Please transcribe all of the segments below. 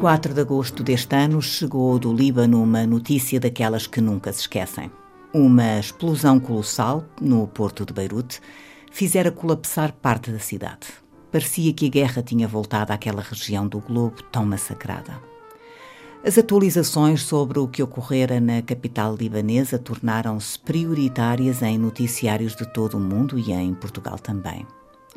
A 4 de agosto deste ano chegou do Líbano uma notícia daquelas que nunca se esquecem. Uma explosão colossal no porto de Beirute fizera colapsar parte da cidade. Parecia que a guerra tinha voltado àquela região do globo tão massacrada. As atualizações sobre o que ocorrera na capital libanesa tornaram-se prioritárias em noticiários de todo o mundo e em Portugal também.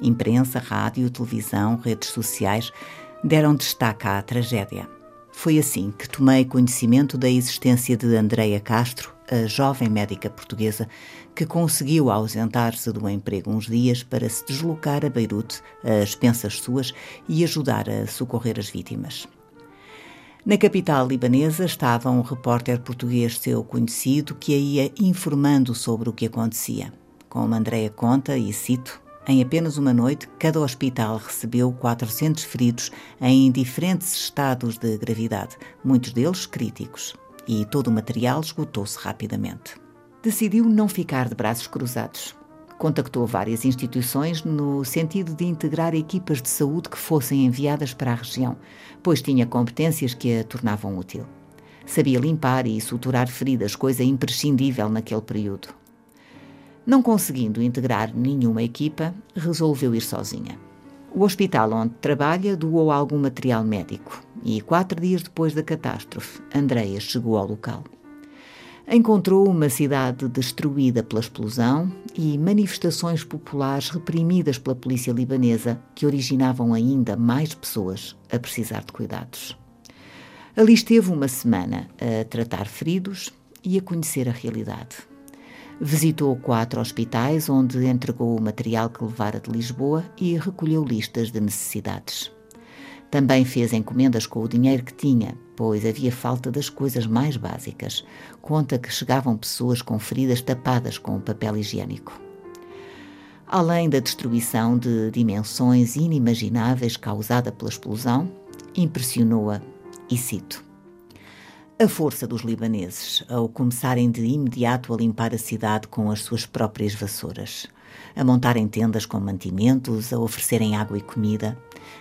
Imprensa, rádio, televisão, redes sociais deram destaque à tragédia. Foi assim que tomei conhecimento da existência de Andreia Castro, a jovem médica portuguesa que conseguiu ausentar-se do emprego uns dias para se deslocar a Beirute, a expensas suas, e ajudar a socorrer as vítimas. Na capital libanesa estava um repórter português seu conhecido que a ia informando sobre o que acontecia. Como Andreia conta, e cito, em apenas uma noite, cada hospital recebeu 400 feridos em diferentes estados de gravidade, muitos deles críticos, e todo o material esgotou-se rapidamente. Decidiu não ficar de braços cruzados. Contactou várias instituições no sentido de integrar equipas de saúde que fossem enviadas para a região, pois tinha competências que a tornavam útil. Sabia limpar e suturar feridas, coisa imprescindível naquele período. Não conseguindo integrar nenhuma equipa, resolveu ir sozinha. O hospital onde trabalha doou algum material médico e, quatro dias depois da catástrofe, Andreia chegou ao local. Encontrou uma cidade destruída pela explosão e manifestações populares reprimidas pela polícia libanesa que originavam ainda mais pessoas a precisar de cuidados. Ali esteve uma semana a tratar feridos e a conhecer a realidade. Visitou quatro hospitais onde entregou o material que levara de Lisboa e recolheu listas de necessidades. Também fez encomendas com o dinheiro que tinha, pois havia falta das coisas mais básicas. Conta que chegavam pessoas com feridas tapadas com papel higiênico. Além da destruição de dimensões inimagináveis causada pela explosão, impressionou-a, e cito: a força dos libaneses ao começarem de imediato a limpar a cidade com as suas próprias vassouras, a montarem tendas com mantimentos, a oferecerem água e comida,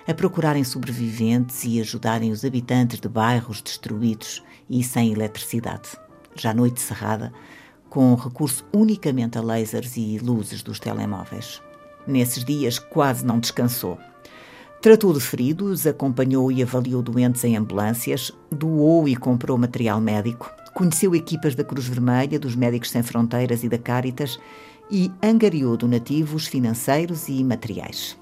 a procurarem sobreviventes e ajudarem os habitantes de bairros destruídos e sem eletricidade, já noite cerrada, com recurso unicamente a lasers e luzes dos telemóveis. Nesses dias quase não descansou Tratou de feridos, acompanhou e avaliou doentes em ambulâncias, doou e comprou material médico, conheceu equipas da Cruz Vermelha, dos Médicos Sem Fronteiras e da Caritas e angariou donativos financeiros e materiais.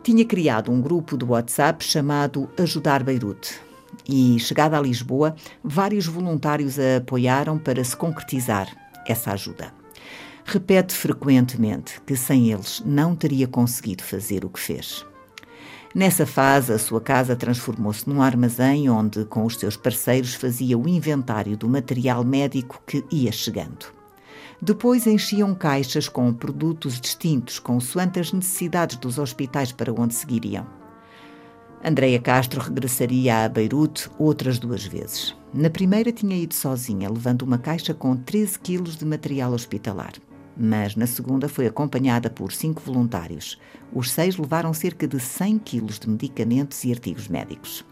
Tinha criado um grupo de WhatsApp chamado Ajudar Beirute e, chegada a Lisboa, vários voluntários a apoiaram para se concretizar essa ajuda. Repete frequentemente que sem eles não teria conseguido fazer o que fez. Nessa fase, a sua casa transformou-se num armazém onde, com os seus parceiros, fazia o inventário do material médico que ia chegando. Depois enchiam caixas com produtos distintos, consoante as necessidades dos hospitais para onde seguiriam. Andreia Castro regressaria a Beirute outras duas vezes. Na primeira tinha ido sozinha, levando uma caixa com 13 quilos de material hospitalar mas na segunda foi acompanhada por cinco voluntários. Os seis levaram cerca de 100 quilos de medicamentos e artigos médicos.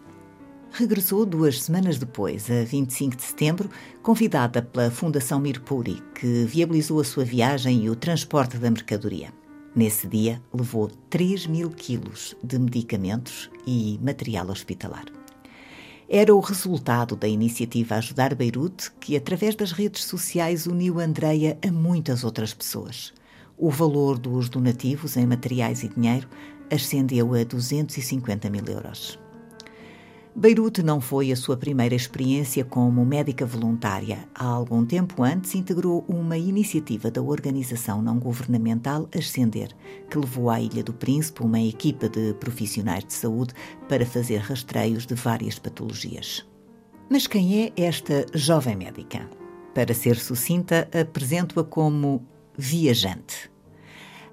Regressou duas semanas depois, a 25 de setembro, convidada pela Fundação Mirpuri, que viabilizou a sua viagem e o transporte da mercadoria. Nesse dia, levou 3 mil quilos de medicamentos e material hospitalar era o resultado da iniciativa Ajudar Beirute, que através das redes sociais uniu Andreia a muitas outras pessoas. O valor dos donativos em materiais e dinheiro ascendeu a 250 mil euros. Beirute não foi a sua primeira experiência como médica voluntária. Há algum tempo antes integrou uma iniciativa da organização não governamental Ascender, que levou à Ilha do Príncipe uma equipa de profissionais de saúde para fazer rastreios de várias patologias. Mas quem é esta jovem médica? Para ser sucinta, apresento-a como viajante.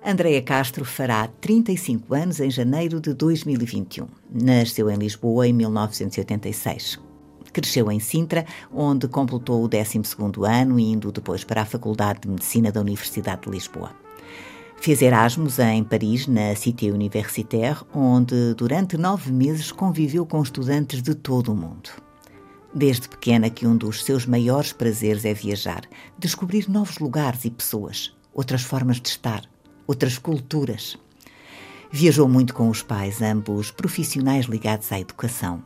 Andreia Castro fará 35 anos em janeiro de 2021. Nasceu em Lisboa em 1986. Cresceu em Sintra, onde completou o 12º ano, indo depois para a Faculdade de Medicina da Universidade de Lisboa. Fez Erasmus em Paris, na Cité Universitaire, onde durante nove meses conviveu com estudantes de todo o mundo. Desde pequena que um dos seus maiores prazeres é viajar, descobrir novos lugares e pessoas, outras formas de estar, outras culturas. Viajou muito com os pais, ambos profissionais ligados à educação.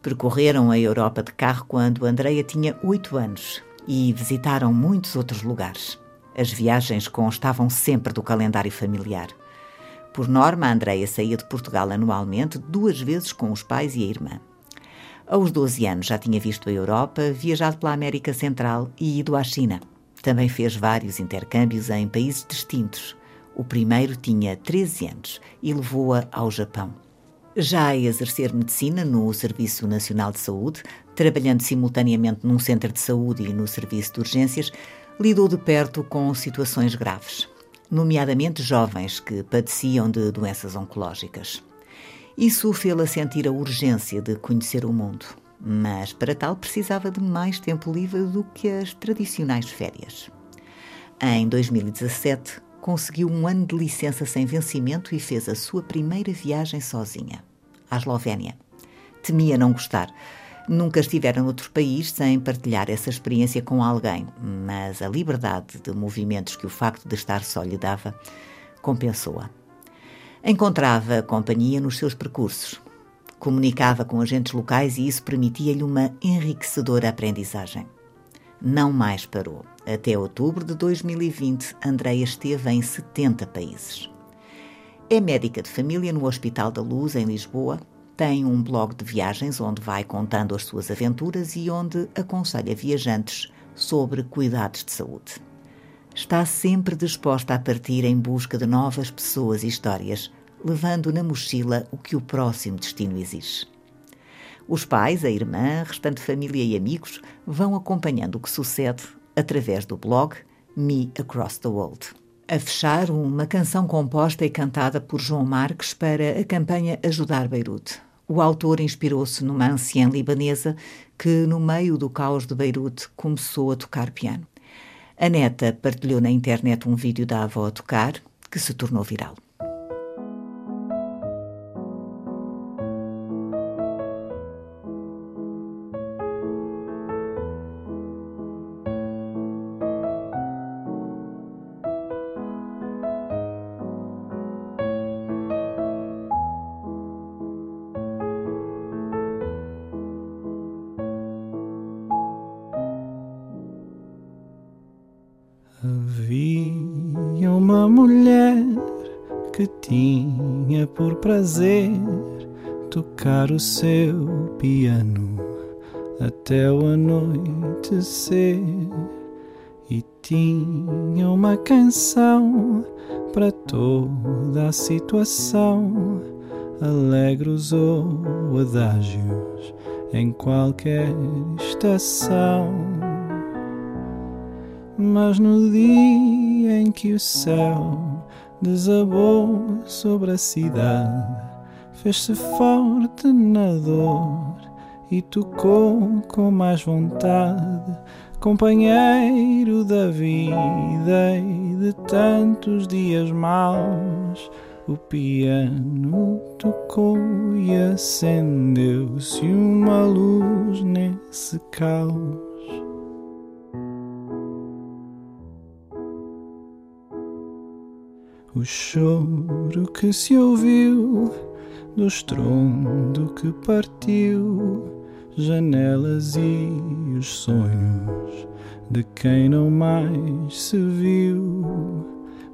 Percorreram a Europa de carro quando Andreia tinha oito anos e visitaram muitos outros lugares. As viagens constavam sempre do calendário familiar. Por norma, Andreia saía de Portugal anualmente duas vezes com os pais e a irmã. Aos 12 anos já tinha visto a Europa, viajado pela América Central e ido à China. Também fez vários intercâmbios em países distintos. O primeiro tinha 13 anos e levou-a ao Japão. Já a exercer medicina no Serviço Nacional de Saúde, trabalhando simultaneamente num centro de saúde e no serviço de urgências, lidou de perto com situações graves, nomeadamente jovens que padeciam de doenças oncológicas. Isso fê-la sentir a urgência de conhecer o mundo, mas para tal precisava de mais tempo livre do que as tradicionais férias. Em 2017, conseguiu um ano de licença sem vencimento e fez a sua primeira viagem sozinha, à Eslovénia. Temia não gostar. Nunca estivera noutro país sem partilhar essa experiência com alguém, mas a liberdade de movimentos que o facto de estar só lhe dava compensou-a. Encontrava companhia nos seus percursos. Comunicava com agentes locais e isso permitia-lhe uma enriquecedora aprendizagem. Não mais parou. Até outubro de 2020, Andreia esteve em 70 países. É médica de família no Hospital da Luz, em Lisboa. Tem um blog de viagens onde vai contando as suas aventuras e onde aconselha viajantes sobre cuidados de saúde está sempre disposta a partir em busca de novas pessoas e histórias, levando na mochila o que o próximo destino exige. Os pais, a irmã, restante família e amigos vão acompanhando o que sucede através do blog Me Across the World. A fechar, uma canção composta e cantada por João Marques para a campanha Ajudar Beirute. O autor inspirou-se numa anciã libanesa que, no meio do caos de Beirute, começou a tocar piano. A neta partilhou na internet um vídeo da avó a tocar, que se tornou viral. Por prazer tocar o seu piano até o anoitecer e tinha uma canção para toda a situação, alegros ou adágios em qualquer estação. Mas no dia em que o céu desabou sobre a cidade, fez-se forte na dor e tocou com mais vontade, companheiro da vida e de tantos dias maus. O piano tocou e acendeu-se uma luz nesse caos. O choro que se ouviu do estrondo que partiu janelas e os sonhos de quem não mais se viu,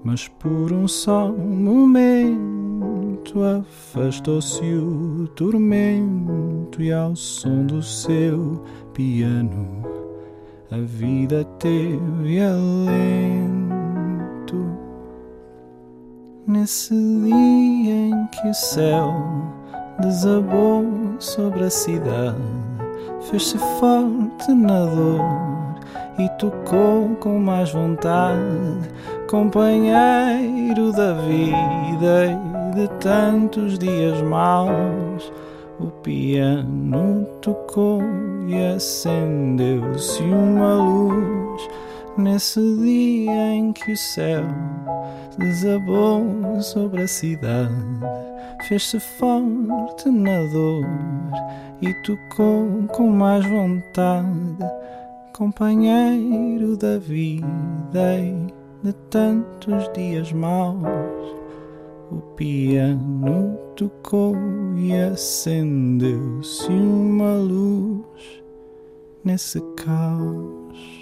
mas por um só momento afastou-se o tormento e ao som do seu piano a vida teve alento. Nesse dia em que o céu desabou sobre a cidade, fez-se forte na dor e tocou com mais vontade, companheiro da vida e de tantos dias maus. O piano tocou e acendeu-se uma luz nesse dia em que o céu desabou sobre a cidade, fez-se forte na dor e tocou com mais vontade, companheiro da vida e de tantos dias maus. O piano tocou e acendeu-se uma luz nesse caos.